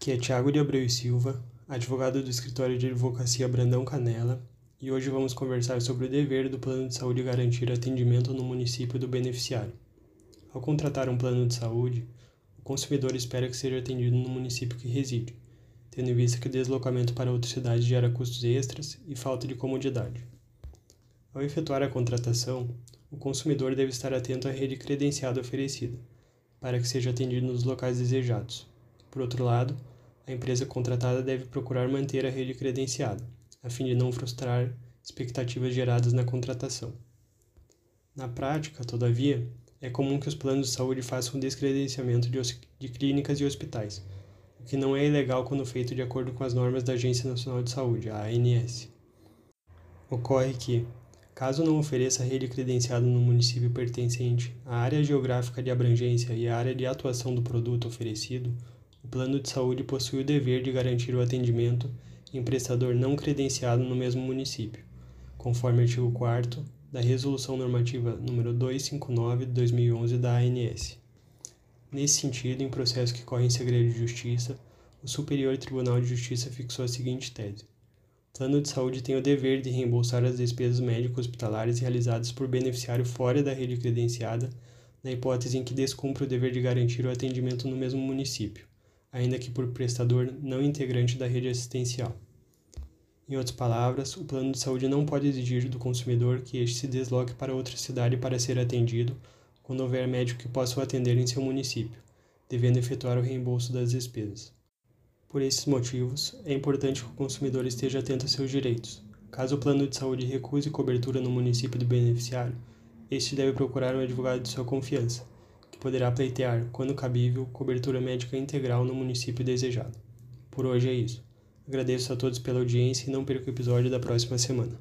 Aqui é Tiago de Abreu e Silva, advogado do escritório de advocacia Brandão Canela, e hoje vamos conversar sobre o dever do plano de saúde garantir atendimento no município do beneficiário. Ao contratar um plano de saúde, o consumidor espera que seja atendido no município que reside, tendo em vista que o deslocamento para outra cidade gera custos extras e falta de comodidade. Ao efetuar a contratação, o consumidor deve estar atento à rede credenciada oferecida, para que seja atendido nos locais desejados. Por outro lado, a empresa contratada deve procurar manter a rede credenciada, a fim de não frustrar expectativas geradas na contratação. Na prática, todavia, é comum que os planos de saúde façam descredenciamento de, de clínicas e hospitais, o que não é ilegal quando feito de acordo com as normas da Agência Nacional de Saúde, a ANS. Ocorre que, caso não ofereça rede credenciada no município pertencente à área geográfica de abrangência e à área de atuação do produto oferecido, o plano de saúde possui o dever de garantir o atendimento em prestador não credenciado no mesmo município, conforme artigo 4 da Resolução Normativa nº 259 de 2011 da ANS. Nesse sentido, em processo que corre em segredo de justiça, o Superior Tribunal de Justiça fixou a seguinte tese: plano de saúde tem o dever de reembolsar as despesas médico-hospitalares realizadas por beneficiário fora da rede credenciada, na hipótese em que descumpre o dever de garantir o atendimento no mesmo município ainda que por prestador não integrante da rede assistencial. Em outras palavras, o plano de saúde não pode exigir do consumidor que este se desloque para outra cidade para ser atendido quando houver médico que possa o atender em seu município, devendo efetuar o reembolso das despesas. Por esses motivos, é importante que o consumidor esteja atento a seus direitos. Caso o plano de saúde recuse cobertura no município do beneficiário, este deve procurar um advogado de sua confiança, poderá pleitear, quando cabível, cobertura médica integral no município desejado. Por hoje é isso. Agradeço a todos pela audiência e não perca o episódio da próxima semana.